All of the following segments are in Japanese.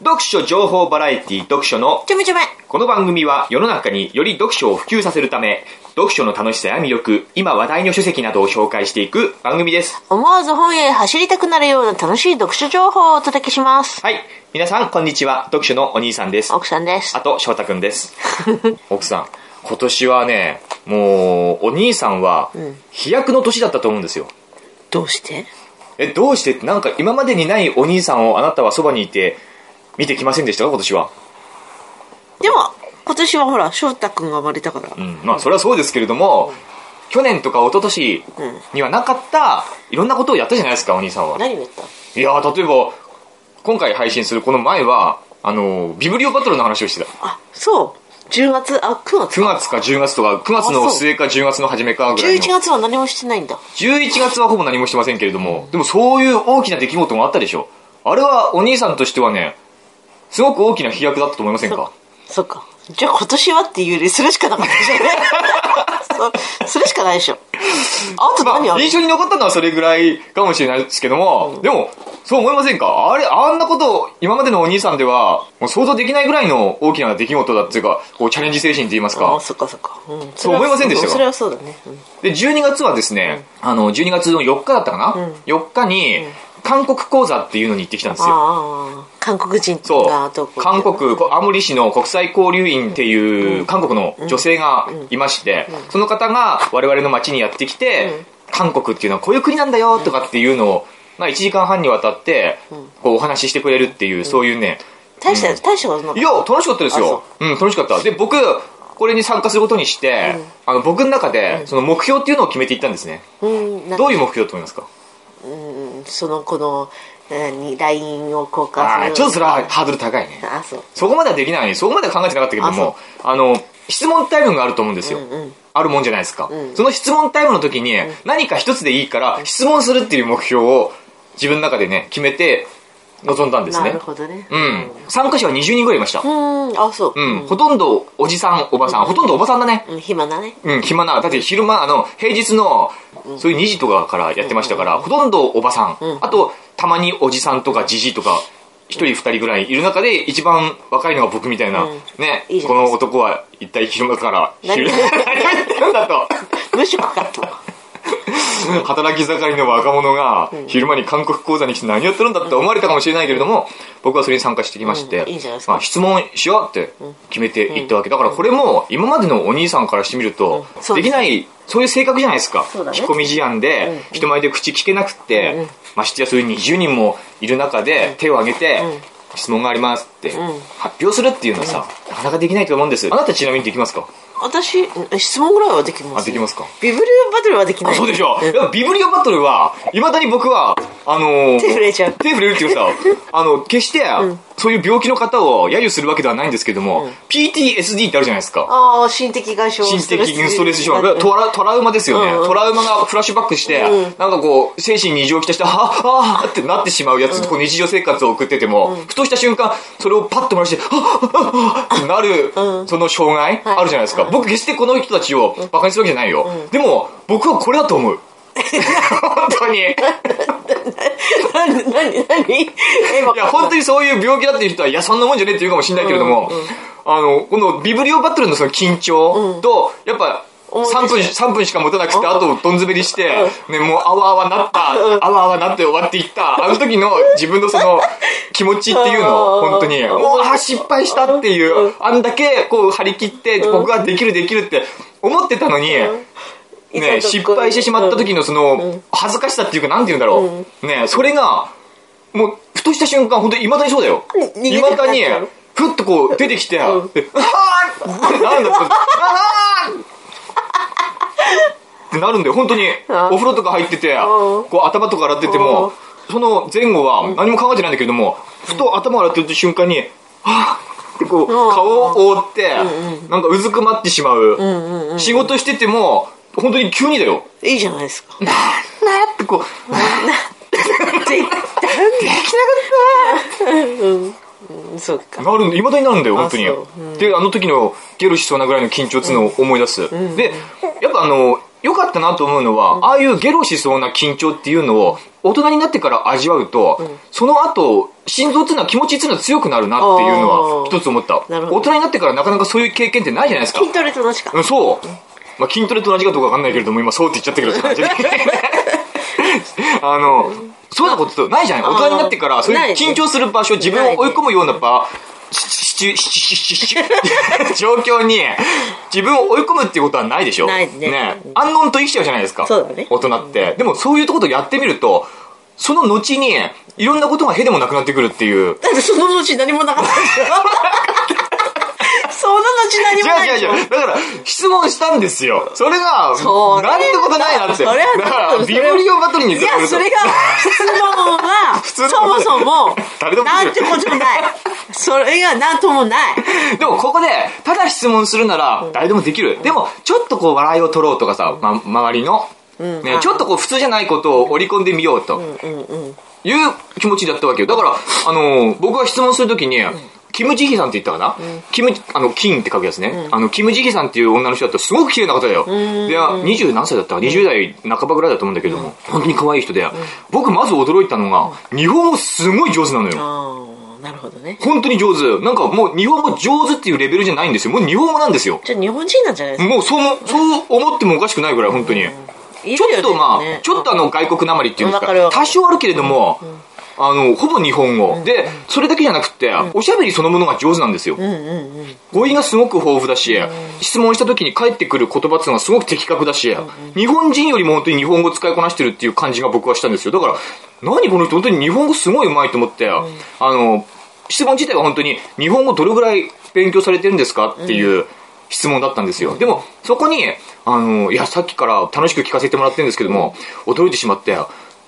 読書情報バラエティ読書のちょめちょめ。この番組は世の中により読書を普及させるため、読書の楽しさや魅力、今話題の書籍などを紹介していく番組です。思わず本へ走りたくなるような楽しい読書情報をお届けします。はい。皆さん、こんにちは。読書のお兄さんです。奥さんですあ。と、翔太くんです。奥さん、今年はね、もう、お兄さんは、飛躍の年だったと思うんですよ。どうして？え、どうしてって？なんか今までにないお兄さんをあなたはそばにいて、見てきませんでしたか今年は？でも、今年はほら、翔太くんが生まれたから。うん。まあ、それはそうですけれども、去年とか一昨年にはなかった、いろんなことをやったじゃないですか、お兄さんは。何をやった？いやー、例えば、今回配信するこの前は、あの、ビブリオバトルの話をしてた。あ、そう。10月、あ、9月9月か10月とか、9月の末か10月の初めかぐらいの。11月は何もしてないんだ。11月はほぼ何もしてませんけれども、でもそういう大きな出来事もあったでしょ。あれはお兄さんとしてはね、すごく大きな飛躍だったと思いませんか？そっか。じゃあ今年はっていうより、それしかなかったでしょ。そそれしかないでしょ。あと何まあ、ある？印象に残ったのはそれぐらいかもしれないですけども、でも、そう思いませんか？あれ、あんなこと、今までのお兄さんでは、もう想像できないぐらいの大きな出来事だっていうか、こうチャレンジ精神って言いますかあ、。そっかそっか。うん、そう思いませんでしたかそれはそうだね。うんで、12月はですね、あの、12月の4日だったかな、?4 日に、韓国講座っていうのに行ってきたんですよ。韓国人がどうこ。う。韓国、青森市の国際交流員っていう韓国の女性がいまして、その方が我々の町にやってきて、韓国っていうのはこういう国なんだよとかっていうのを、まあ1時間半にわたって、こうお話ししてくれるっていう、そういうね、大した、大したことなかっいや、楽しかったですよ。う。ん、楽しかった。で、僕、これに参加することにして、あの、僕の中で、その目標っていうのを決めていったんですね。どういう目標だと思いますか？うんその、この、何、LINE を交換する。ちょっとそれはハードル高いね。あ、そう。そこまではできない。そこまでは考えてなかったけども、あの、質問タイムがあると思うんですよ。あるもんじゃないですか。その質問タイムの時に、何か一つでいいから、質問するっていう目標を自分の中でね、決めて臨んだんですねなる。ほどね。うん。参加者は20人ぐらいいました。うん、あ、そう。うん。ほとんどおじさん、おばさん、ほとんどおばさんだね。うん、暇だね。うん、暇な。だって昼間、あの、平日の、そういう2時とかからやってましたから、ほとんどおばさん。あと、たまにおじさんとかじじいとか、一人二人ぐらいいる中で、一番若いのが僕みたいな、ねこの男は一体昼間から、何昼、何を言ってるんだと。無職かと。働き盛りの若者が、昼間に韓国講座に来て何やってるんだって思われたかもしれないけれども、僕はそれに参加してきまして、まあ、質問しようって決めていったわけ。だからこれも、今までのお兄さんからしてみると、できない、そういう性格じゃないですか。引っ込み思案で、人前で口聞けなくって、ましてやそういう20人もいる中で、手を挙げて、質問がありますって、発表するっていうのはさ、なかなかできないと思うんです。あなたちなみにできますか？私、うん質問ぐらいはできます。あできますか？ビブリオバトルはできない。あそうでしょ。いやビブリオバトルは、いまだに僕は、あのー手震えちゃう手震えるっていうかさ、あの、決して、そういう病気の方を揶揄するわけではないんですけども、PTSD ってあるじゃないですか。ああ、心的外傷。心的ストレス障害。トラトラウマですよね、うんうんトラウマがフラッシュバックして、なんかこう、精神に異常をきたして、はぁ、はぁってなってしまうやつ、こう日常生活を送ってても、ふとした瞬間、それをパッと回して、はぁ、はぁ、はぁってなる、その障害、あるじゃないですか。僕決してこの人たちをバカにするわけじゃないよ。でも、僕はこれだと思う。本当に。何、いや、本当にそういう病気だっていう人は、いや、そんなもんじゃねえって言うかもしれないけれども、あの、このビブリオバトルのその緊張と、やっぱ、3分、三分しか持たなくて、あと、どん詰めりして、ね、もう、あわあわなった、あわあわなって終わっていった、あの時の自分のその、気持ちっていうの、本当に、もう、あ、失敗したっていう、あんだけ、こう、張り切って、僕はできるできるって思ってたのに、ね、失敗してしまった時のその、恥ずかしさっていうか、なんて言うんだろう。ね、それが、もう、ふとした瞬間、本当に未だにそうだよ。逃げて未だにふっとこう出てきて、であーってなんだって、あーってなるんだよ、本当に。お風呂とか入ってて、こう頭とか洗ってても、その前後は何も考えてないんだけれども、ふと頭洗ってる瞬間に、はぁってこう、顔を覆って、なんかうずくまってしまう。仕事してても、本当に急にだよ。いいじゃないですか。なーってこう、絶対うん、そうか。なるんで、未だになるんだよ、本当にあそう。で、あの時のゲロしそうなぐらいの緊張っていうのを思い出す。で、やっぱあの、良かったなと思うのは、ああいうゲロしそうな緊張っていうのを大人になってから味わうと、その後、心臓っていうのは気持ちっていうのは強くなるなっていうのは一つ思った。なるほど大人になってからなかなかそういう経験ってないじゃないですか。筋トレと同じかうんそう。まあ、筋トレと同じかどうかわかんないけれども、今そうって言っちゃったけど、感じで あの、そういうことないじゃない？大人になってから、そういう緊張する場所、自分を追い込むような場、しししししし状況に自分を追い込むっていうことはないでしょないね安穏と生きちゃうじゃないですか。そうだね大人って。でもそういうことをやってみると、その後に、いろんなことがへでもなくなってくるっていう。だってその後何もなかったんですよその後何もない違う違う違う。だから、質問したんですよ。それが、そうねなんてことないなって。それはビブリオバトルにいや、それが、質問は、通のそもそも、誰でもなんてことない。それがなんともない。でもここで、ただ質問するなら、誰でもできる。でも、ちょっとこう、笑いを取ろうとかさ、ま、周りの、ね、ちょっとこう、普通じゃないことを織り込んでみようと。いう気持ちだったわけよ。だから、あのー僕が質問するときに、キム・ジヒさんって言ったかな、キム、あの、金って書くやつね。あの、キム・ジヒさんっていう女の人だったらすごく綺麗な方だよ。で、20何歳だったか ?20 代半ばぐらいだと思うんだけども、本当に可愛い人で、僕まず驚いたのが、日本語すごい上手なのよ。なるほどね。本当に上手。なんかもう日本語上手っていうレベルじゃないんですよ。もう日本語なんですよ。じゃあ日本人なんじゃないですか？もうそうも、そう思ってもおかしくないぐらい、本当に。ちょっとまあ、ちょっとあの外国なまりっていうんですか多少あるけれども、あの、ほぼ日本語。で、それだけじゃなくて、おしゃべりそのものが上手なんですよ。語彙がすごく豊富だし、質問した時に返ってくる言葉っていうのがすごく的確だし、日本人よりも本当に日本語使いこなしてるっていう感じが僕はしたんですよ。だから、何この人？本当に日本語すごい上手いと思って、あの、質問自体は本当に日本語どれぐらい勉強されてるんですかっていう質問だったんですよ。でも、そこに、あの、いや、さっきから楽しく聞かせてもらってるんですけども、驚いてしまって、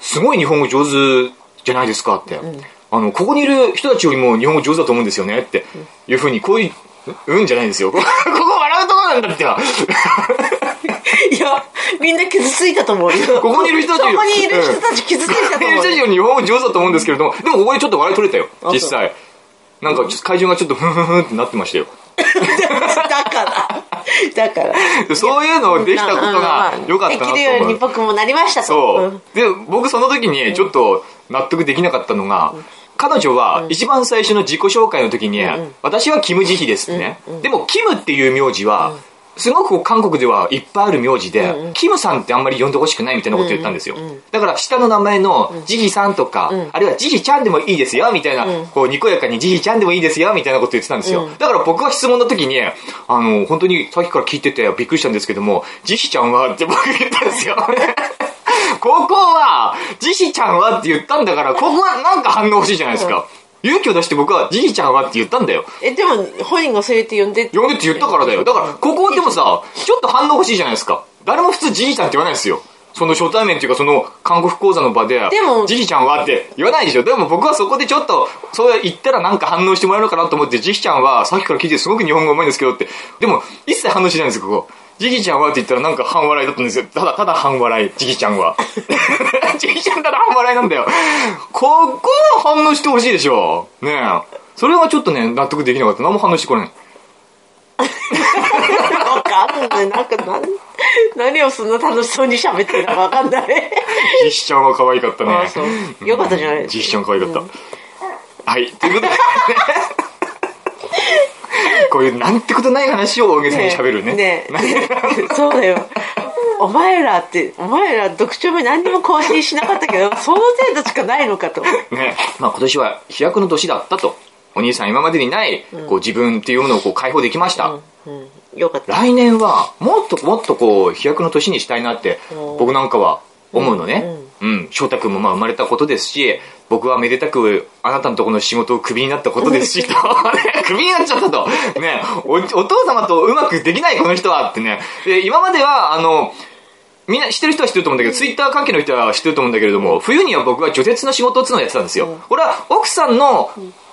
すごい日本語上手じゃないですかって。あの、ここにいる人たちよりも日本語上手だと思うんですよねっていうふうに、こういう、うんじゃないですよ。ここ笑うとこなんだって。いや、みんな傷ついたと思うよ。ここにいる人たちそこにいる人たち傷ついたと思うよ。ここにいる人たちより日本語上手だと思うんですけれども、でもここでちょっと笑い取れたよ、あ実際。なんか、会場がちょっとふんふんふんってなってましたよ。だから、だから。でそういうのをできたことが良かったなとできるよう。に僕もなりましたと。そう。うん。で僕その時にちょっと納得できなかったのが、彼女は一番最初の自己紹介の時に、私はキム・ジヒですってね、でもキムっていう名字は、すごく韓国ではいっぱいある名字で、キムさんってあんまり呼んでほしくないみたいなこと言ったんですよ。だから下の名前のジヒさんとか、あるいはジヒちゃんでもいいですよ、みたいな、こうにこやかにジヒちゃんでもいいですよ、みたいなこと言ってたんですよ。だから僕は質問の時に、あの、本当にさっきから聞いててびっくりしたんですけども、ジヒちゃんはって僕言ったんですよ。ここは、ジヒちゃんはって言ったんだから、ここはなんか反応欲しいじゃないですか。勇気を出して僕は、ジヒちゃんはって言ったんだよ。え、でも、本人がそう言って呼んで。呼んでって言ったからだよ。だから、ここでもさ、ちょっと反応欲しいじゃないですか。誰も普通ジヒちゃんって言わないですよ。その初対面っていうか、その、韓国講座の場で、でもジヒちゃんはって言わないでしょ。でも僕はそこでちょっと、そう言ったらなんか反応してもらえるかなと思って、ジヒちゃんは、さっきから聞いてすごく日本語うまいんですけどって、でも、一切反応しないんですよ、ここ。ジヒちゃんはって言ったらなんか半笑いだったんですよ。ただ、ただ半笑い、ジヒちゃんは。ジヒちゃんただ半笑いなんだよ。ここは反応してほしいでしょ。ねえ。それはちょっとね、納得できなかった。何も反応してこない。わかんない。なんか、なん何をそんな楽しそうに喋ってるのかわかんない。ジヒちゃんは可愛かったね。あそうよかったじゃないですかジヒちゃん可愛かった。はい。ということで、こういうなんてことない話を大げさに喋るね。ねえねえ そうだよ。お前らって、お前ら読書目何にも更新しなかったけど、その程度しかないのかと。ね。まあ今年は飛躍の年だったと。お兄さん今までにない、こう自分っていうものをこう解放できました。うん、よかった。来年はもっともっとこう飛躍の年にしたいなって僕なんかは思うのね。うん。翔太君もまあ生まれたことですし、僕はめでたくあなたのところの仕事をクビになったことですし、と。ね クビになっちゃったと。ねお、お父様とうまくできないこの人はってね。で、今まではあの、みんな知ってる人は知ってると思うんだけど、ツイッター関係の人は知ってると思うんだけれども、冬には僕は除雪の仕事っていうのをやってたんですよ。これは奥さんの、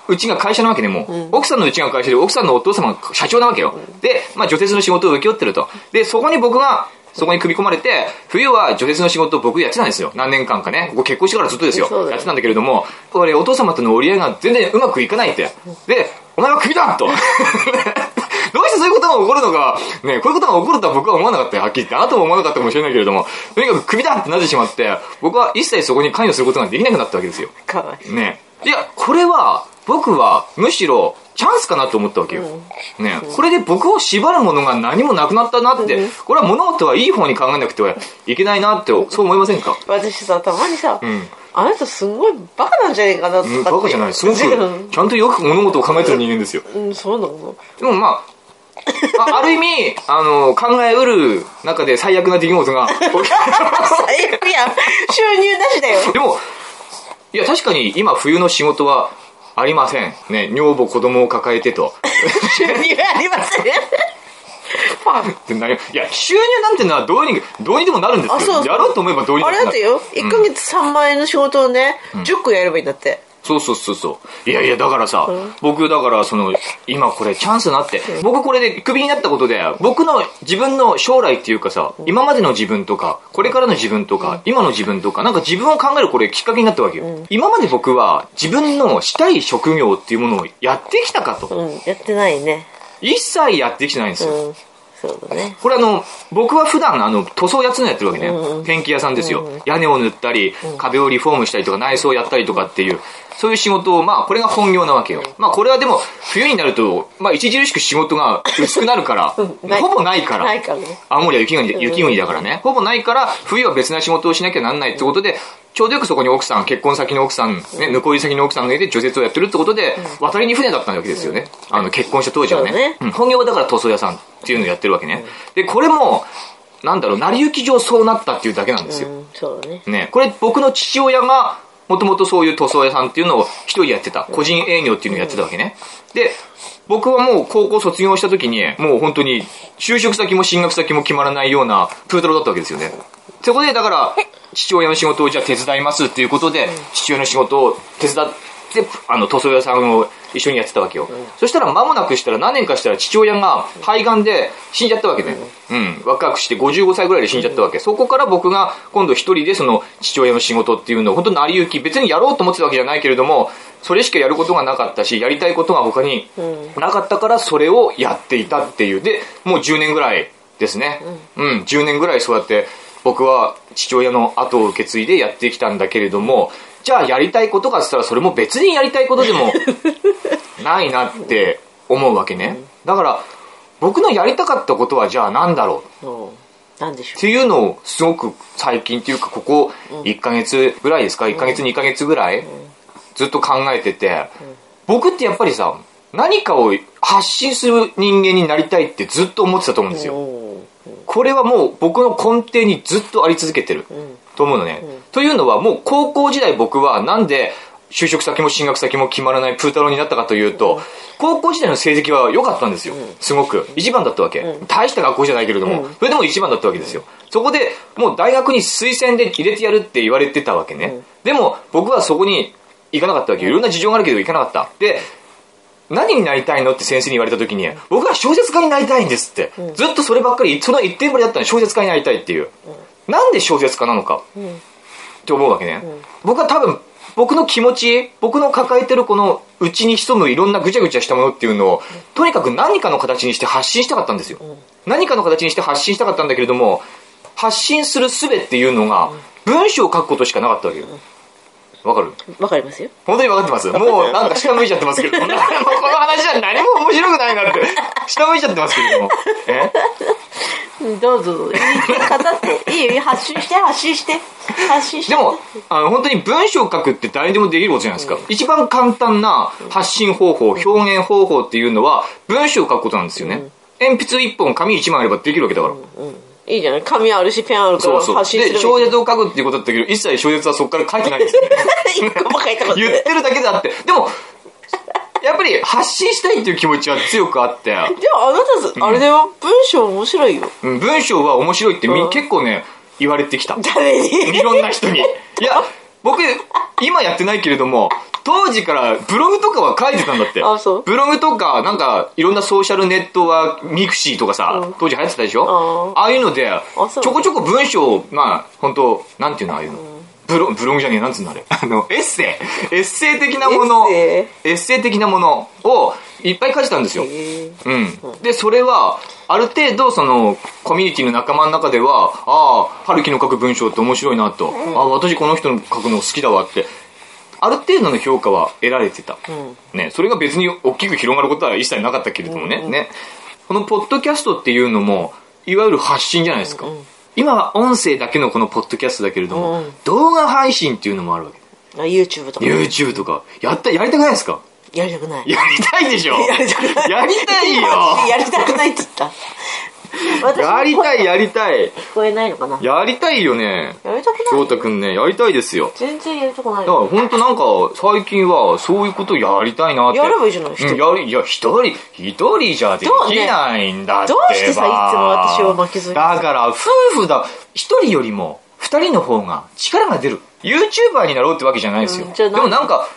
うちが会社なわけでも、奥さんのうちが会社で、奥さんのお父様が社長なわけよ。で、まあ除雪の仕事を請け負ってると。で、そこに僕が、そこに組み込まれて、冬は除雪の仕事を僕やってたんですよ。何年間かね。ここ結婚してからずっとですよやってたんだけれども、これお父様との折り合いが全然うまくいかないって。で、お前はクビだと。どうしてそういうことが起こるのが、ね、こういうことが起こるとは僕は思わなかったよ、はっきり言って。あなたも思わなかったかもしれないけれども、とにかくクビだってなってしまって、僕は一切そこに関与することができなくなったわけですよ。かわいい。ね。いや、これは、僕は、むしろ、チャンスかなと思ったわけよ。ね。これで僕を縛るものが何もなくなったなって、これは物事はいい方に考えなくてはいけないなって、そう思いませんか？私さ、たまにさ、んあなたすんごいバカなんじゃねえかなとかって。うん、バカじゃない。すごく、うんちゃんとよく物事を考えてる人間ですよ。うん、そうなのでもまあ、あ ある意味、あの、考えうる中で最悪な出来事が 最悪やん。収入なしだよ。でも、いや、確かに今冬の仕事はありません。ね、女房子供を抱えてと。収入ありません。ファン。ってなりいや、収入なんてのはどうに、どうにでもなるんですよ。あそうそうやろうと思えばどうにであもなる。れだってよ、1ヶ月3万円の仕事をね、10個やればいいんだって。そうそうそうそう。いやいや、だからさ、僕だからその、今これチャンスなって、僕これでクビになったことで、僕の自分の将来っていうかさ、今までの自分とか、これからの自分とか、今の自分とか、なんか自分を考えるこれきっかけになったわけよ。今まで僕は自分のしたい職業っていうものをやってきたかと。うん、やってないね。一切やってきてないんですよ。うん、そうだね。これあの、僕は普段あの、塗装やつのやってるわけね。ペンキ屋さんですよ。屋根を塗ったり、壁をリフォームしたりとか、内装やったりとかっていう、そういう仕事を、まあ、これが本業なわけよ。まあ、これはでも、冬になると、まあ、著しく仕事が薄くなるから、ほぼないから。ないからね。青森は雪国で雪国だからね。ほぼないから、冬は別な仕事をしなきゃなんないってことで、ちょうどよくそこに奥さん、結婚先の奥さん、ね、向こり先の奥さんがいて除雪をやってるってことで、渡りに船だったわけですよね。あの、結婚した当時はね。本業はだから塗装屋さんっていうのをやってるわけね。で、これも、なんだろう、成り行き上そうなったっていうだけなんですよ。ね、これ僕の父親が、もともとそういう塗装屋さんっていうのを一人やってた。個人営業っていうのをやってたわけね。で、僕はもう高校卒業した時に、もう本当に就職先も進学先も決まらないようなプートロだったわけですよね。そこでだから、父親の仕事をじゃあ手伝いますっていうことで、父親の仕事を手伝って、あの塗装屋さんを一緒にやってたわけよ。そしたら間もなくしたら何年かしたら父親が肺がんで死んじゃったわけね。うん。若くして55歳ぐらいで死んじゃったわけ。そこから僕が今度一人でその父親の仕事っていうのを本当に成り行き、別にやろうと思ってたわけじゃないけれども、それしかやることがなかったし、やりたいことが他になかったからそれをやっていたっていう。で、もう10年ぐらいですね。うん、10年ぐらいそうやって僕は父親の後を受け継いでやってきたんだけれども、じゃあやりたいことかって言ったらそれも別にやりたいことでも ないなって思うわけね。だから僕のやりたかったことはじゃあ何だろう？うん。なんでしょっていうのをすごく最近っていうかここ1ヶ月ぐらいですか？1ヶ月2ヶ月ぐらいずっと考えてて僕ってやっぱりさ何かを発信する人間になりたいってずっと思ってたと思うんですう。よ。うんこれはもう僕の根底にずっとあり続けてると思うのね。というのはもう高校時代僕はなんで就職先も進学先も決まらないプータローになったかというと、高校時代の成績は良かったんですよ。すごく。一番だったわけ。大した学校じゃないけれども、それでも一番だったわけですよ。そこでもう大学に推薦で入れてやるって言われてたわけね。でも僕はそこに行かなかったわけよ。いろんな事情があるけど行かなかった。で、何になりたいのって先生に言われた時に、僕は小説家になりたいんですって。ずっとそればっかり、その一点張りだったのに小説家になりたいっていう。なんで小説家なのかって思うわけね。僕は多分、僕の気持ち、僕の抱えてるこの内に潜むいろんなぐちゃぐちゃしたものっていうのを、とにかく何かの形にして発信したかったんですよ。何かの形にして発信したかったんだけれども、発信する術っていうのが、文章を書くことしかなかったわけよ。わかる？わかりますよ。本当に分かってます？もうなんか下向いちゃってますけれども、もうこの話は何も面白くないなって、下向いちゃってますけれども。え？うんどうぞ、いい語って、いいよ発信して、発信して、発信して。でも、あの、本当に文章を書くって誰でもできることじゃないですか。一番簡単な発信方法、表現方法っていうのは、文章を書くことなんですよね。鉛筆一本、紙一枚あればできるわけだから。いいじゃない紙あるし、ペンあるからそうそう。で、発信する。小説を書くっていうことだったけど、一切小説はそこから書いてないですよね。一個も書いたこと。言ってるだけであって。でも、やっぱり発信したいっていう気持ちは強くあって、でもあなた、あれだよ、文章面白いよ。うん文章は面白いってみ、うん結構ね、言われてきた。誰に？いろんな人に。いや、僕、今やってないけれども、当時からブログとかは書いてたんだって。あそう。ブログとか、なんか、いろんなソーシャルネットワーク、ミクシーとかさ、うん。当時流行ってたでしょ？あああいうので、そうちょこちょこ文章を、まあ、本当なんていうの、ああいうの。ブロブログじゃねえ、なんつうのあれ。あの、エッセイ。エッセイ的なもの、エッセエッセイ的なものをいっぱい書いてたんですよ。へえ。うん。で、それは、ある程度、その、コミュニティの仲間の中では、ああ、春樹の書く文章って面白いなと、ああ、私この人の書くの好きだわって、ある程度の評価は得られてた。ね、それが別に大きく広がることは一切なかったけれどもね、ね。このポッドキャストっていうのも、いわゆる発信じゃないですか。今は音声だけのこのポッドキャストだけれども、うん。動画配信っていうのもあるわけ。あ YouTube とか YouTube とか。やった、やりたくないですか？やりたくない。やりたいでしょ。やりたくない。やりたいよ。やりたくないって言った。私 やりたい、やりたい。聞こえないのかな？やりたいよね。やりたく翔ない太くんね、やりたいですよ。全然やりたくないだから本当なんか、最近はそういうことやりたいなって。やればいいじゃないうんやり、いや、一人、一人じゃできないんだってば。どうしてさいつも私を巻き添えにだから、夫婦だ。一人よりも、二人の方が力が出る。YouTuber になろうってわけじゃないですよ。うんでもなんか、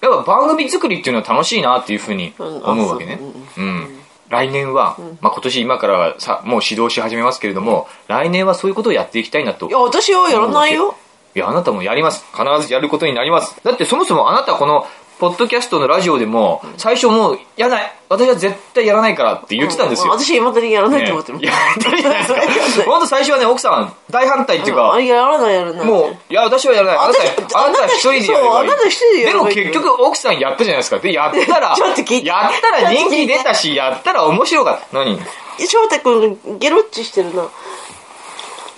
やっぱ番組作りっていうのは楽しいなっていうふうにうん思うわけねう。うん。来年は、まあ今年今からはさ、もう指導し始めますけれども、来年はそういうことをやっていきたいなといや私はやらないよいや、あなたもやります。必ずやることになります。だってそもそもあなたこの、ポッドキャストのラジオでも、最初もう、やらない。私は絶対やらないからって言ってたんですよ。私今だにやらないと思ってるねいや、やりたいじゃないですか。ほんと最初はね、奥さん、大反対っていうか、あやらないやらない。もう、いや、私はやらない。あなた、私あなた一人でやればいあなた一人でやればいい。でも結局奥さんやったじゃないですか。で、やったら、ちょっと聞いて。やったら人気出たし、やったら面白かった。何翔太君ゲロッチしてるな。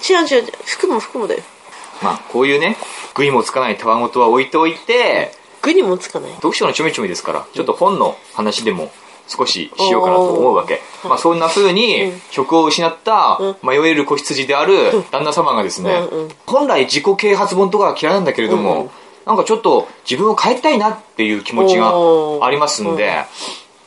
違う違う服も服もだよ。まあ、こういうね、具にもつかないたわごとは置いておいて、具にもつかない。読書のちょめちょめですから、ちょっと本の話でも少ししようかなと思うわけ。まあそんな風に職を失った迷える子羊である旦那様がですね本来自己啓発本とかは嫌いなんだけれども、なんかちょっと自分を変えたいなっていう気持ちがありますんで、やっ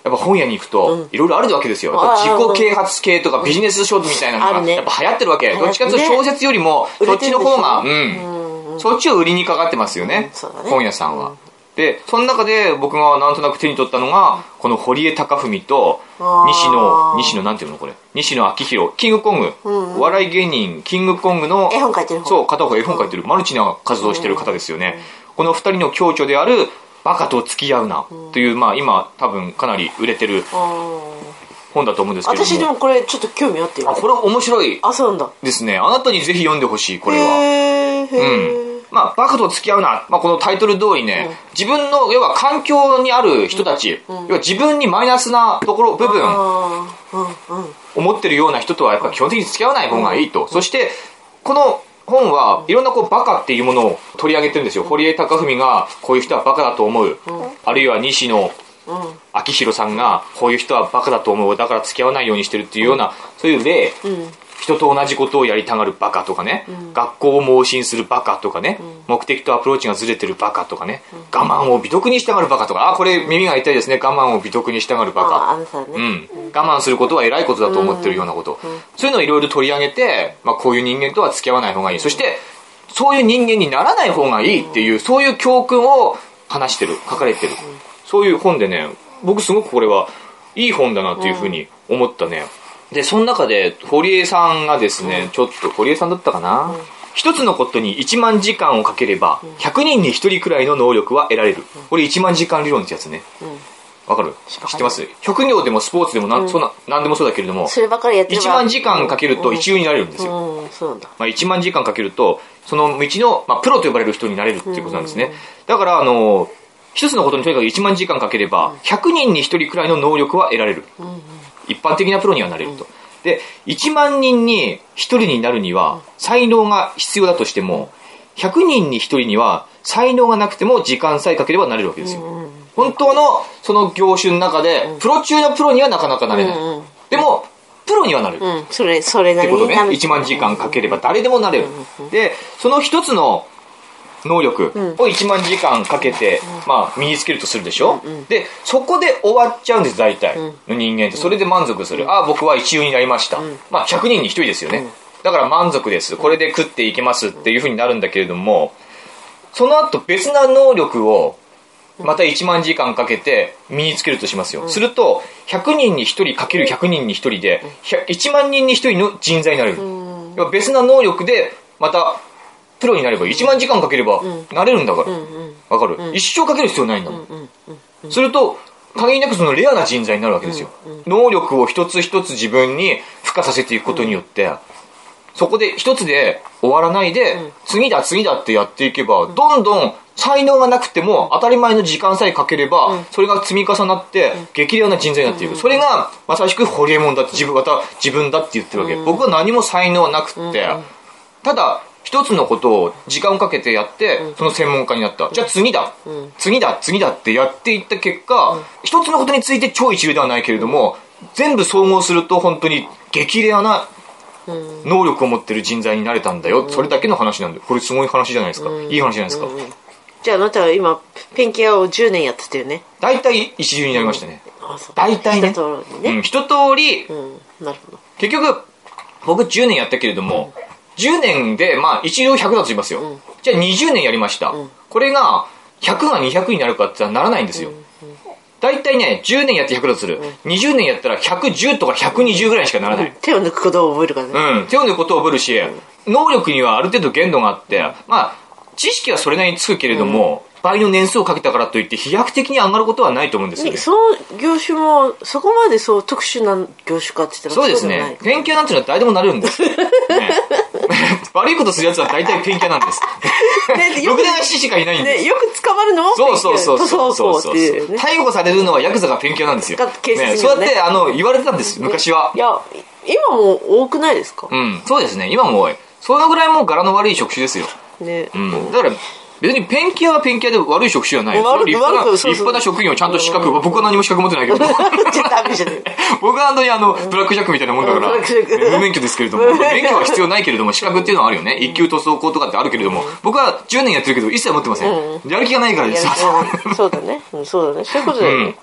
ぱ本屋に行くといろいろあるわけですよ。自己啓発系とかビジネス書みたいなのがやっぱ流行ってるわけ。ね。どっちかというと小説よりもそっちの方が、うん。そっちを売りにかかってますよね。本屋さんは。で、その中で僕がなんとなく手に取ったのが、この堀江貴文と、西野、西野なんていうのこれ。西野昭弘、キングコング、お笑い芸人、キングコングの、絵本描いてる方。そう、片方絵本書いてる、マルチな活動をしてる方ですよね。この二人の共著である、バカと付き合うな、という、まあ今多分かなり売れてる本だと思うんですけれども。私でもこれちょっと興味あってよ。あ、これ面白い。あそうなんだ。ですね。あなたにぜひ読んでほしい、これは。へーへー。うん。まあ、バカと付き合うな。まあ、このタイトル通りね、自分の、要は環境にある人たち、要は自分にマイナスなところ、部分あーうんうんを持ってるような人とはやっぱ基本的に付き合わない方がいいと。そして、この本はいろんなこうバカっていうものを取り上げてるんですよ。堀江貴文がこういう人はバカだと思う。あるいは西野昭弘さんがこういう人はバカだと思う。だから付き合わないようにしてるっていうような、そういう例。人と同じことをやりたがるバカとかね、学校を盲信するバカとかね、目的とアプローチがずれてるバカとかね、我慢を美徳にしたがるバカとか、あ、これ耳が痛いですね、我慢を美徳にしたがるバカ。ね、うん、我慢することは偉いことだと思ってるようなこと、そういうのをいろいろ取り上げて、まあ、こういう人間とは付き合わない方がいい。そしてそういう人間にならない方がいいっていう、そういう教訓を話してる。書かれてる、そういう本でね僕すごくこれはいい本だなっていうふうに思ったね、でその中で堀江さんがですね、ちょっと堀江さんだったかな、一つのことに1万時間をかければ100人に1人くらいの能力は得られる、これ1万時間理論ってやつね、わかる？知ってます？職業でもスポーツでもなん、そんな何でもそうだけれどもそればっかりやってれば1万時間かけると一流になれるんですよ、うん、うんそうなんだ。まあ、1万時間かけるとその道の、まあ、プロと呼ばれる人になれるっていうことなんですね、だからあの一つのことにとにかく1万時間かければ100人に1人くらいの能力は得られる、一般的なプロにはなれると、で1万人に1人になるには才能が必要だとしても100人に1人には才能がなくても時間さえかければなれるわけですよ、本当のその業種の中でプロ中のプロにはなかなかなれない、でもプロにはなれる、うんそれそれなってことね。りになる1万時間かければ誰でもなれる。で、その一つの能力を1万時間かけて、まあ、身につけるとするでしょ、で、そこで終わっちゃうんです、大体の人間って。それで満足する。ああ、僕は一流になりました。まあ、100人に1人ですよね。だから満足です。これで食っていけますっていうふうになるんだけれども、その後別な能力をまた1万時間かけて身につけるとしますよ。すると、100人に1人かける100人に1人で、100 1万人に1人の人材になれる。要は別な能力で、また、プロになれば1万時間かければなれるんだから。わかる、一生かける必要ないんだもん。すると、限りなくそのレアな人材になるわけですよ。能力を一つ一つ自分に付加させていくことによって、そこで一つで終わらないで、次だ次だってやっていけば、どんどん才能がなくても当たり前の時間さえかければ、それが積み重なって激レアな人材になっていく。それがまさしくホリエモンだって自分、また自分だって言ってるわけ。僕は何も才能はなくって、ただ、一つのことを時間をかけてやって、その専門家になった。じゃあ次だ、次だ、次だってやっていった結果、一つのことについて超一流ではないけれども、全部総合すると本当に激レアな能力を持ってる人材になれたんだよ。それだけの話なんで。これすごい話じゃないですか。いい話じゃないですか。じゃああなたは今ペンキ屋を10年やってたよね。大体一流になりましたね。大体ね。一通りね。うん、一通り、うん、なるほど。結局、僕10年やったけれども、10年で、まあ、一流100だとしますよ。じゃあ20年やりました。これが、100が200になるかってならないんですよ。大体ね、10年やって100だとする。20年やったら110とか120ぐらいしかならない。手を抜くことを覚えるからね、うん、手を抜くことを覚えるし、能力にはある程度限度があって、まあ、知識はそれなりにつくけれども、倍の年数をかけたからといって飛躍的に上がることはないと思うんですよね。ねその業種もそこまでそう特殊な業種かって言ったらそうですね。ペンキ屋なんていうのは誰でもなれるんです。ね、悪いことする奴は大体ペンキ屋なんです。ねよくろくでなししかいないんです。ね、よく捕まるのもそうそうそう塗そうそうそう逮捕されるのはヤクザがペンキ屋なんですよ。そうやってあの言われてたんです、昔は。いや今も多くないですか、うん、そうですね。今も多い。そのぐらいもう柄の悪い職種ですよ。ね、うん。だから、別にペンキ屋はペンキ屋で悪い職種じゃない。よ。悪く立派な、悪くそうそう。立派な職業、ちゃんと資格、僕は何も資格持ってないけど。僕は本当にあの、ブラックジャックみたいなもんだから、無免許ですけれども、免許は必要ないけれども、資格っていうのはあるよね。一級塗装工とかってあるけれども、僕は10年やってるけど、一切持ってません。やる気がないからです。そうだね、うん、そうだね。そういうことだよね、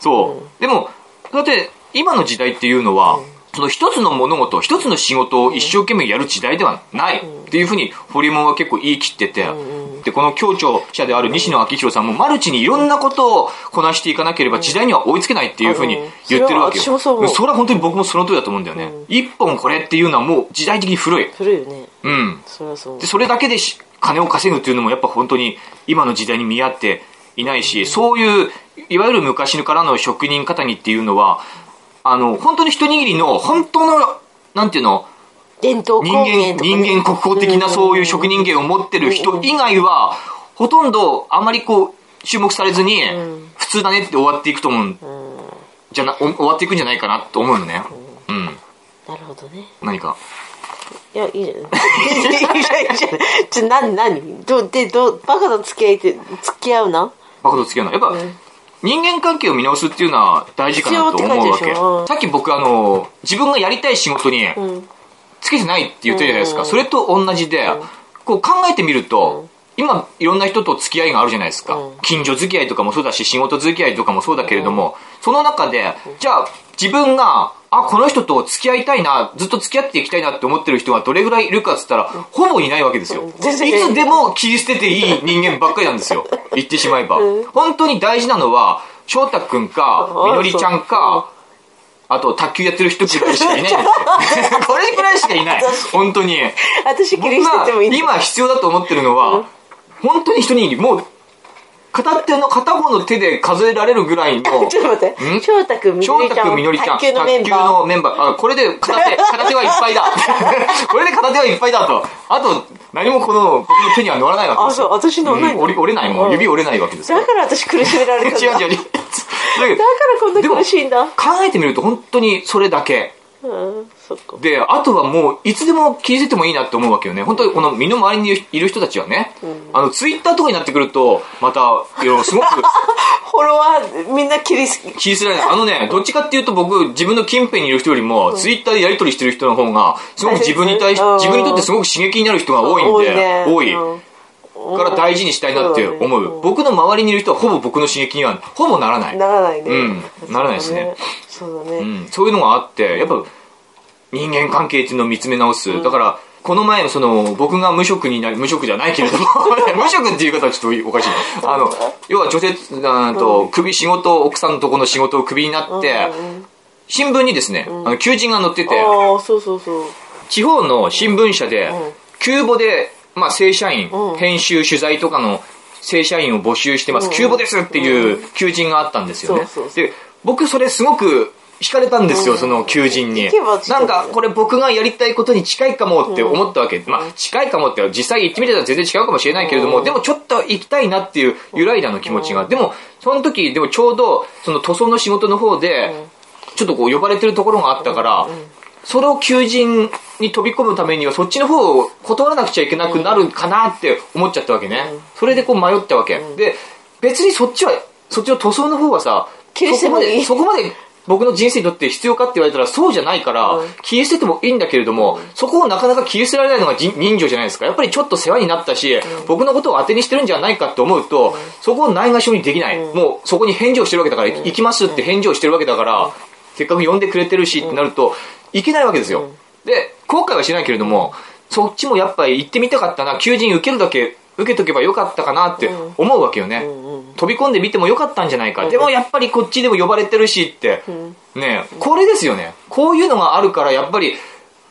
そう。でも、だって、今の時代っていうのは、その一つの物事、一つの仕事を一生懸命やる時代ではないっていうふうに、ホリエモンは結構言い切ってて、で、この協調者である西野昭弘さんも、マルチにいろんなことをこなしていかなければ時代には追いつけないっていうふうに言ってるわけよ。それは本当に僕もその通りだと思うんだよね。一本これっていうのはもう時代的に古い。古いよねうん。そで、それだけでし金を稼ぐっていうのもやっぱ本当に今の時代に見合っていないし、そういう、いわゆる昔からの職人方にっていうのは、あの、本当に一握りの、本当の、なんていうの、伝統工人間、芸とか、ね、人間国宝的なそういう職人芸を持ってる人以外は、ほとんどあまりこう、注目されずに、普通だねって終わっていくと思うん、じゃな、お終わっていくんじゃないかなと思うのね。うん。なるほどね。何か？いやいいじゃ ないいいじゃないなでどうバカと付き合いって付き合うなバカと付き合うの？やっぱ、人間関係を見直すっていうのは大事かなと思うわけ。さっき僕あの、自分がやりたい仕事に、つけてないって言ってるじゃないですか。それと同じで、こう考えてみると、今いろんな人と付き合いがあるじゃないですか。近所付き合いとかもそうだし、仕事付き合いとかもそうだけれども、その中で、じゃあ自分が、あ、この人と付き合いたいな、ずっと付き合っていきたいなって思ってる人がどれぐらいいるかっつったら、ほぼいないわけですよ。いつでも切り捨てていい人間ばっかりなんですよ。言ってしまえば。本当に大事なのは、翔太くんか、みのりちゃんか、あと、卓球やってる人くらいしかいないんですよ。これくらいしかいない。本当に。私切り捨僕がててもいい今必要だと思ってるのは、本当に一握り、もう、片手の片方の手で数えられるぐらいの、ちょっと待ってん？翔太くんみのりちゃん卓球のメンバーのメンバー。あ、これで片手、片手はいっぱいだ。これで片手はいっぱいだと。あと、何もこの、僕の手には乗らないわけですよ。あそう私乗らないのうん折れないも。うんん指折れないわけですよ。だから私苦しめられたんだ違う違うからこんな苦しいんだ。考えてみると本当にそれだけ。で、あとはもう、いつでも切り捨ててもいいなって思うわけよね。本当にこの身の回りにいる人たちはね、あの、ツイッターとかになってくると、また、すごく。フォロワーみんな切りすぎ切り捨てられない。あのね、どっちかっていうと僕、自分の近辺にいる人よりも、ツイッターでやり取りしてる人の方が、すごく自分に対し、うん。自分にとってすごく刺激になる人が多いんで、ね。多い。うんから大事にしたいなって思そうだね。う。僕の周りにいる人はほぼ僕の刺激には、ほぼならない。ならないね。うん。ならないですね。そうだね。うん、そういうのがあって、やっぱ人間関係っていうのを見つめ直す。だから、この前、その、僕が無職になり、無職じゃないけれども、無職っていう方はちょっとおかしい。あの、要は女性、あと、首、仕事、奥さんのとこの仕事をクビになって、新聞にですね、あの、求人が載ってて、そうそうそう。地方の新聞社で、急募で、まあ、正社員、うん。編集、取材とかの正社員を募集してます、急募ですっていう求人があったんですよね。で、僕それすごく惹かれたんですよ、その求人に。なんか、これ僕がやりたいことに近いかもって思ったわけ。まあ、近いかもって、実際行ってみたら全然違うかもしれないけれども、でもちょっと行きたいなっていう揺らいだの気持ちが。でも、その時、でもちょうど、その塗装の仕事の方で、ちょっとこう呼ばれてるところがあったから、それを求人に飛び込むためにはそっちの方を断らなくちゃいけなくなるかなって思っちゃったわけね。それでこう迷ったわけ。で、別にそっちは、そっちの塗装の方はさ、そこまで、そこまで僕の人生にとって必要かって言われたらそうじゃないから、うん。消え捨ててもいいんだけれども、そこをなかなか消え捨てられないのが人人情じゃないですか。やっぱりちょっと世話になったし、僕のことを当てにしてるんじゃないかって思うと、そこをないがしろにできない。もうそこに返事をしてるわけだから、行きますって返事をしてるわけだから、せっかく呼んでくれてるしってなると、いけないわけですよ。で、後悔はしないけれども、そっちもやっぱり行ってみたかったな、求人受けるだけ受けとけばよかったかなって思うわけよね。飛び込んでみてもよかったんじゃないか。でもやっぱりこっちでも呼ばれてるしって。ねこれですよね。こういうのがあるから、やっぱり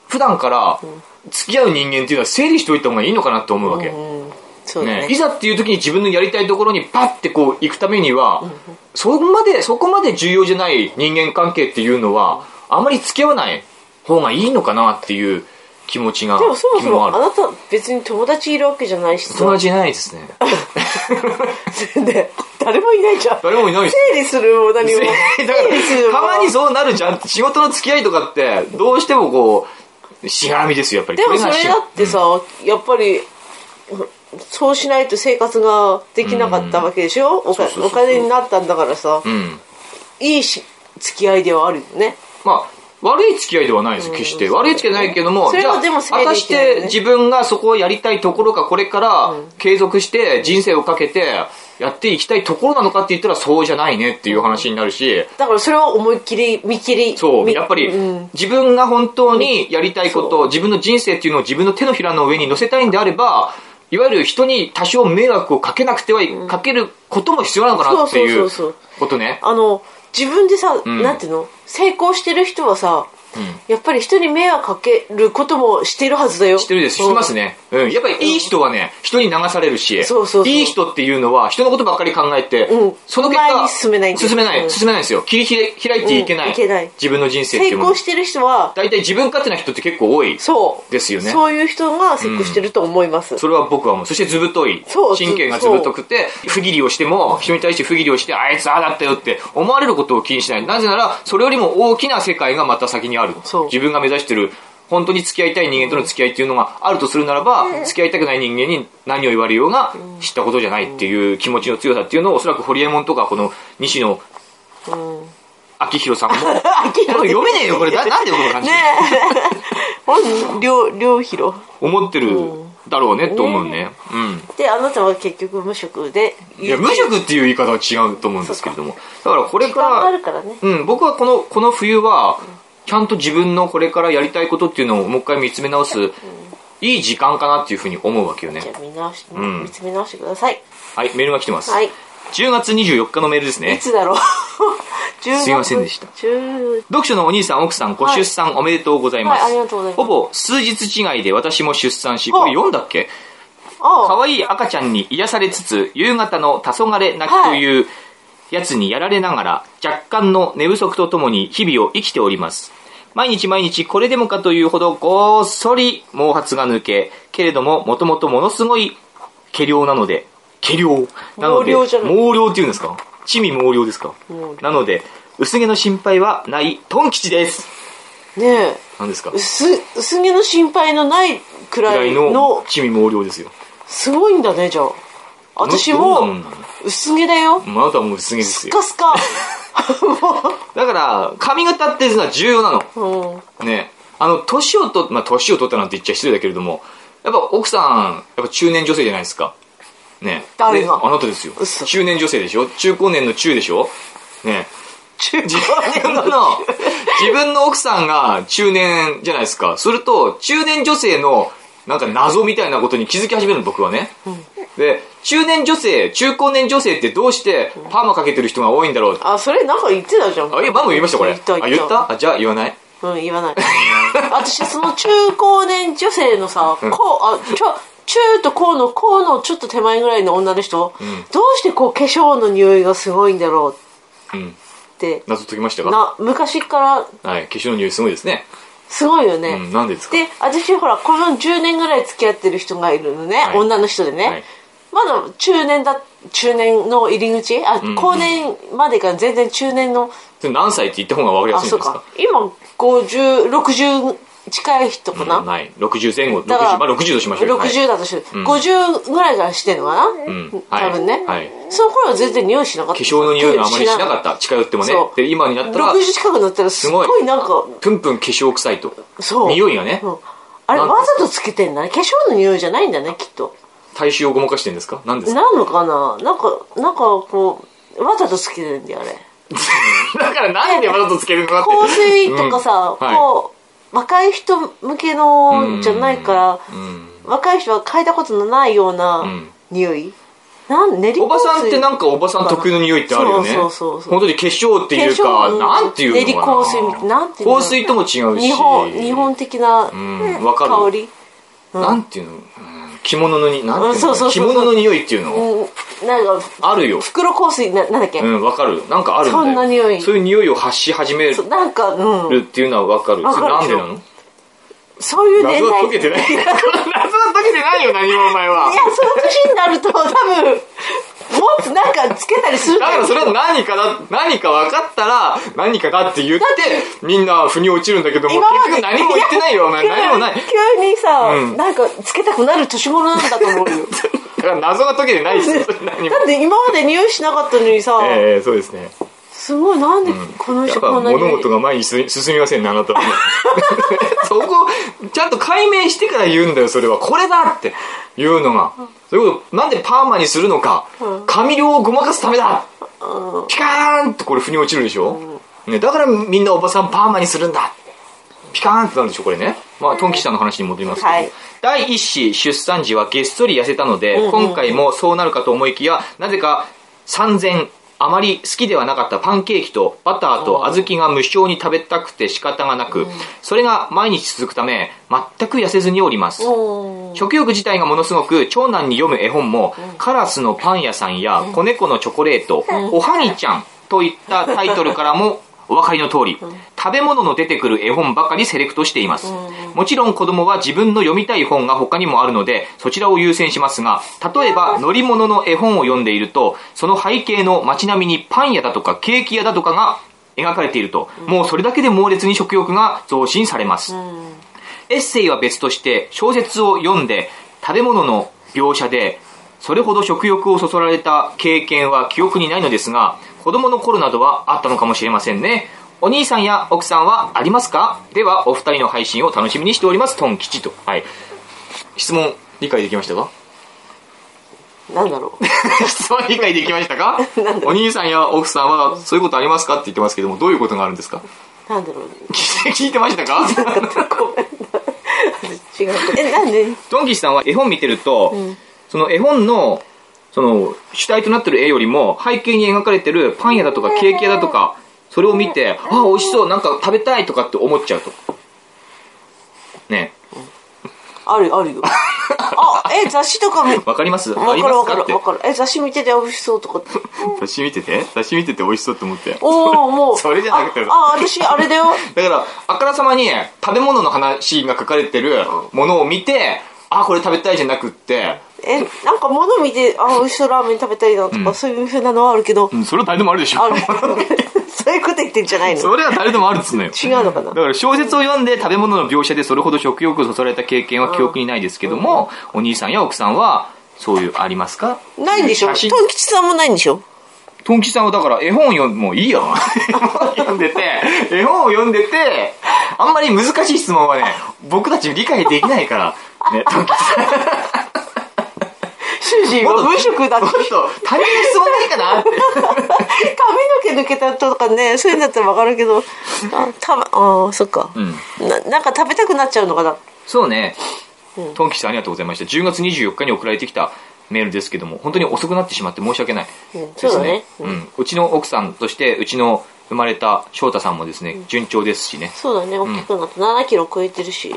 普段から付き合う人間っていうのは整理しておいた方がいいのかなって思うわけ。ね、いざっていう時に自分のやりたいところにパッてこう行くためには、そこまで、そこまで重要じゃない人間関係っていうのは、あまり付き合わない方がいいのかなっていう気持ちが、でもそもそ気もあなた別に友達いるわけじゃないしさ友達いないですね。で誰もいないじゃん。誰もいない。整理するも。何もたまにそうなるじゃん。仕事の付き合いとかって、どうしてもこう、しがらみですよ、やっぱり。でもそれだってさ、やっぱりそうしないと生活ができなかったわけでしょ、うお金になったんだからさ、うん。いいし付き合いではあるよねまあ、悪い付き合いではないです、決して。悪い付き合いないけども、それはじゃあ、でも整果たして自分がそこをやりたいところがこれから継続して人生をかけてやっていきたいところなのかって言ったらそうじゃないねっていう話になるし、だからそれを思いっきり見切りそう、みやっぱりうん。自分が本当にやりたいこと、自分の人生っていうのを自分の手のひらの上に乗せたいんであれば、いわゆる人に多少迷惑をかけなくてはい、かけることも必要なのかなっていそうことね。あの自分でさ、ん。なんていうの？成功してる人はさ、やっぱり人に迷惑かけることもしてるはずだよしてるです。してますね。うん。やっぱりいい人はね、人に流されるし、そうそういい人っていうのは人のことばっかり考えて、うんその結果、進めない進めない、うん進めないんですよ。切り開開いていけない。うんいけない自分の人生っていうもの成功。してる人は大体自分勝手な人って結構多い。そうですよねそういう人が成功してると思います、それは僕はもう、そしてずぶとい。そう神経がずぶとくて、不義理をしても、人に対して不義理をして、あいつああだったよって思われることを気にしない。なぜなら、それよりも大きな世界がまた先にある。自分が目指してる、本当に付き合いたい人間との付き合いっていうのがあるとするならば、付き合いたくない人間に何を言われようが知ったことじゃないっていう気持ちの強さっていうのを、おそらくホリエモンとか、この西野うん昭弘さんも、読めねえよ、これ。ななんでこの感じ。ねえ 両両広思ってるだろうね、と思うね。うん。であなたは結局無職でいや、無職っていう言い方は違うと思うんですけれども。だからこれから、るからねうん、僕はこの、この冬は、ちゃんと自分のこれからやりたいことっていうのをもう一回見つめ直す、いい時間かなっていうふうに思うわけよね。じゃ。あ見直し、ん。見つめ直してください。はい、メールが来てます。はい。10月24日のメールですいね。つだろう？10 すいませんでした。10読書のお兄さん、奥さん、ご出産おめでとうございます。はいありがとうございます。ほぼ数日違いで私も出産し、はあこれ読んだっけ？あ可愛い赤ちゃんに癒されつつ、夕方の黄昏泣きというやつにやられながら、若干の寝不足とともに日々を生きております。毎日毎日これでもかというほどごっそり毛髪が抜け、けれどももともとものすごい毛量なので、毛量。なので、毛量じゃない。毛量っていうんですか？地味毛量ですか？なので、薄毛の心配はない、トン吉です。ねえ。何ですか？薄薄毛の心配のないくくらいの地味毛量ですよ。すごいんだねじゃあ私も薄毛だよまああなたはもう薄毛ですよ。スカスカだから、髪型っていうのは重要なの。うんね。あの、年をと、まあ、年を取ったなんて言っちゃ失礼だけれども、やっぱ奥さん、やっぱ中年女性じゃないですか。ね。誰が？であなたですよ。嘘中年女性でしょ？中高年の中でしょ？ね。中自分の、自分の奥さんが中年じゃないですか。すると、中年女性の、なんか謎みたいなことに気づき始めるの、僕はね。で、中年女性、中高年女性ってどうしてパーマかけてる人が多いんだろう？あそれなんか言ってたじゃん。あ、いや、マム言いました、これ。言ったあ、言った？あ、じゃあ言わない？うん言わない。私その中高年女性のさ、うん。こうあちょ中と高の高のちょっと手前ぐらいの女の人、どうしてこう化粧の匂いがすごいんだろう？うん。って、謎解きましたか？な昔から。はい。化粧の匂いすごいですね。すごいよね。うん。なんでですか？で、私ほら、この10年ぐらい付き合ってる人がいるのね、はい。女の人でね。はいまだ中年だ、中年の入り口？あ、んうん。後年までが全然中年の、何歳って言った方が分かりやあ、すいんですか？今、50、60近い人かな、うんはい。60前後、60、だからまあ60としましょうよ。はい。60だとして、ん。50ぐらいからしてんのかな、ん。はい。多分ね、はい。その頃は全然匂いしなかった。化粧の匂いがあまりしなかった。近寄ってもね。そ。う。で、今になったら、60近くなったらすごすごい。なんかプンプン化粧臭いと。そう。匂いがね。うん。あれなんわざとつけてんだね。化粧の匂いじゃないんだねきっと体臭をごまかしてんですか？何ですか？なのかな？なんかなんかこうわざとつけてるんだよあれ。だからなんでわざとつけるのかって。香水とかさ、うん。はい。こう若い人向けのじゃないから、うん。若い人は嗅いだことのないようなん。匂い、なん練りおばさんってなんかかおばさん特有の匂いってあるよね。そうそうそう本当に化粧っていうか、なんていうのかな？練り香水みたいななんていうの香水とも違うし。日本日本的なうん。香り、なんていうの、うん着物のに、なんていうの着物の匂いっていうの、うん、なんかあるよ。袋香水ななんだっけ、うん、わかる。なんかあるんだよ。そんな匂いそういう匂いを発し始めるなんかうんっていうのはわかる。わかるそれなんでなの？そういう年代謎は解けてない。謎は解けてないよ、何もお前は。いやその年になると多分もっとなんかつけたりするだからそれは何かだ、何か分かったら、何かだって言って、みんな腑に落ちるんだけども、結局何も言ってないよ、お前。急何もない。急にさ、うんなんかつけたくなる年頃なんだと思うよ だから謎が解けてないですよ、だ。って今まで匂いしなかったのにさ、ええそうですね。すごいなんでこの人こんなに物事が前に進進みませんね、あなたはね。そこ、ちゃんと解明してから言うんだよ、それは。これだって言うのが。そういうこと、なんでパーマにするのか。髪量をごまかすためだ。ピカーンとこれ腑に落ちるでしょ、ね、だからみんなおばさんパーマにするんだ。ピカーンってなるでしょ、これね。まあ、トンキさんの話に戻りますけど。はい第一子出産時はげっそり痩せたので、今回もそうなるかと思いきや、なぜか産前、あまり好きではなかったパンケーキとバターと小豆が無性に食べたくて仕方がなく、それが毎日続くため、全く痩せずにおります。うん食欲自体がものすごく長男に読む絵本も、カラスのパン屋さんや子猫のチョコレート、おはぎちゃんといったタイトルからもお分かりの通り、食べ物の出てくる絵本ばかりセレクトしています。もちろん子供は自分の読みたい本が他にもあるので、そちらを優先しますが、例えば乗り物の絵本を読んでいると、その背景の街並みにパン屋だとかケーキ屋だとかが描かれていると、もうそれだけで猛烈に食欲が増進されます。エッセイは別として小説を読んで食べ物の描写でそれほど食欲をそそられた経験は記憶にないのですが子供の頃などはあったのかもしれませんね。お兄さんや奥さんはありますか？ではお二人の配信を楽しみにしております。トン吉と。はい。質問理解できましたか？なんだろう。質問理解できましたか？お兄さんや奥さんはそういうことありますか？って言ってますけどもどういうことがあるんですか？なんだろう。聞いて ましたか？違う。えなんで？ドンキシさんは絵本見てると、その絵本のその主体となってる絵よりも背景に描かれてるパン屋だとかケーキ屋だとかそれを見てあ美味しそうなんか食べたいとかって思っちゃうと。ね。あるあるよ。あえ雑誌とか見わかります？あわりか？るわかるわかる。え雑誌見てて美味しそうとかって。雑誌見てて？雑誌見てて美味しそうって思って。おおもう。それじゃなくて。ああ私あれだよ。だからあからさまに食べ物の話が書かれてるものを見てあこれ食べたいじゃなくってえなんか物見てあ美味しそうラーメン食べたいなとか、そういうふうなのはあるけど。うんそれは誰でもあるでしょ。ある。そういうこと言ってんじゃないの。それは誰でもあるっつうのよ違うのかな？だから小説を読んで食べ物の描写でそれほど食欲をそそられた経験は記憶にないですけども、お兄さんや奥さんはそういうありますか？ないんでしょ？トン吉さんもないんでしょ？トンキさんはだから絵本を読んもういいよ。読んでて絵本を読んでてあんまり難しい質問はね僕たち理解できないから。ねトンキさん主人は無職だってもっと他人の質問ないかなって髪の毛抜けたとかねそういうんだったら分かるけどあたあそっか、うんななんか食べたくなっちゃうのかなそうね、トンキさんありがとうございました10月24日に送られてきたメールですけども本当に遅くなってしまって申し訳ないうんですそうだねうん、うちの奥さんとしてうちの生まれた翔太さんもですね順調ですしねそうだね大きくなって7キロ超えてるし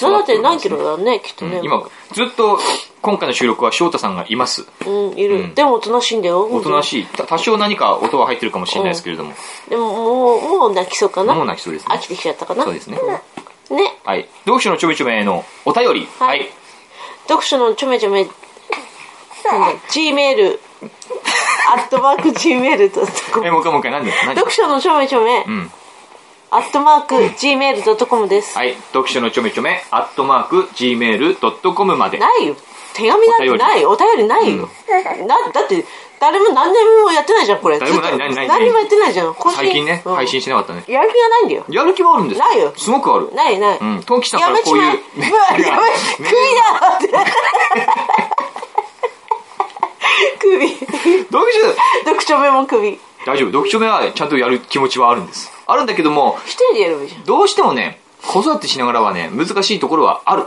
育て何キロだね、きっとね。今、ずっと、今回の収録は翔太さんがいます。うん、いる。うんでもおとなしいんだよ。おとなしい。た多少何か音は入ってるかもしれないですけれども。でももう、もう泣きそうかな。もう泣きそうですね飽きてきちゃったかな。そうですね。ね。はい。読書のちょめちょめへのお便り。ははいい。読書のちょめちょめ、なんだ、Gmail、アットマーク Gmail.com え、もう一回もう一回、何で読書のちょめちょめ、うん。アットマーク Gmail.com です。はい。読書のちょめちょめ、アットマーク、gmail.com まで。ないよ。手紙なんてない。お便りないよ。な、だって、誰も何年もやってないじゃん、これ。誰も何何何何もやってないじゃん。最近ね、うん配信してなかったね。やる気がないんだよ。やる気はあるんですないよすごくある。ないない。うん。トンキさんかやめちまえ。らこういう。うわやめ、首だって。首。読書、読書メモ首。大丈夫。読書目はちゃんとやる気持ちはあるんです。あるんだけども、一人でやればいいじゃん。どうしてもね、子育てしながらはね、難しいところはある。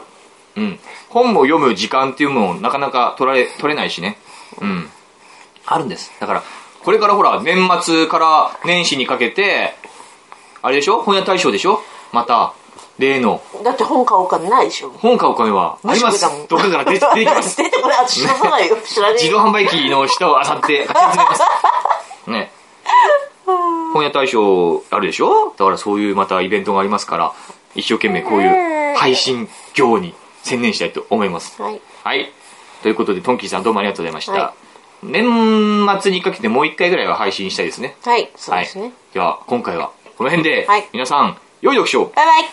うん。本を読む時間っていうのもなかなか取られ、取れないしね。うん。あるんです。だから、これからほら、年末から年始にかけて、あれでしょ？本屋大賞でしょ？また、例の、だって本買おうかないでしょ。本買うお金はあります。どこから 出てきます。出てこない。私知らないよ。知らねえよ。自動販売機の下を漁ってかき集めます。ね。本屋大賞あるでしょ？だからそういうまたイベントがありますから、一生懸命こういう配信業に専念したいと思います。はい。はい。ということで、トンキーさんどうもありがとうございました。は年末にかけてもう一回ぐらいは配信したいですね。はい。そうですね。はい。では、今回はこの辺で、はい皆さん、良い読書をバイバイ。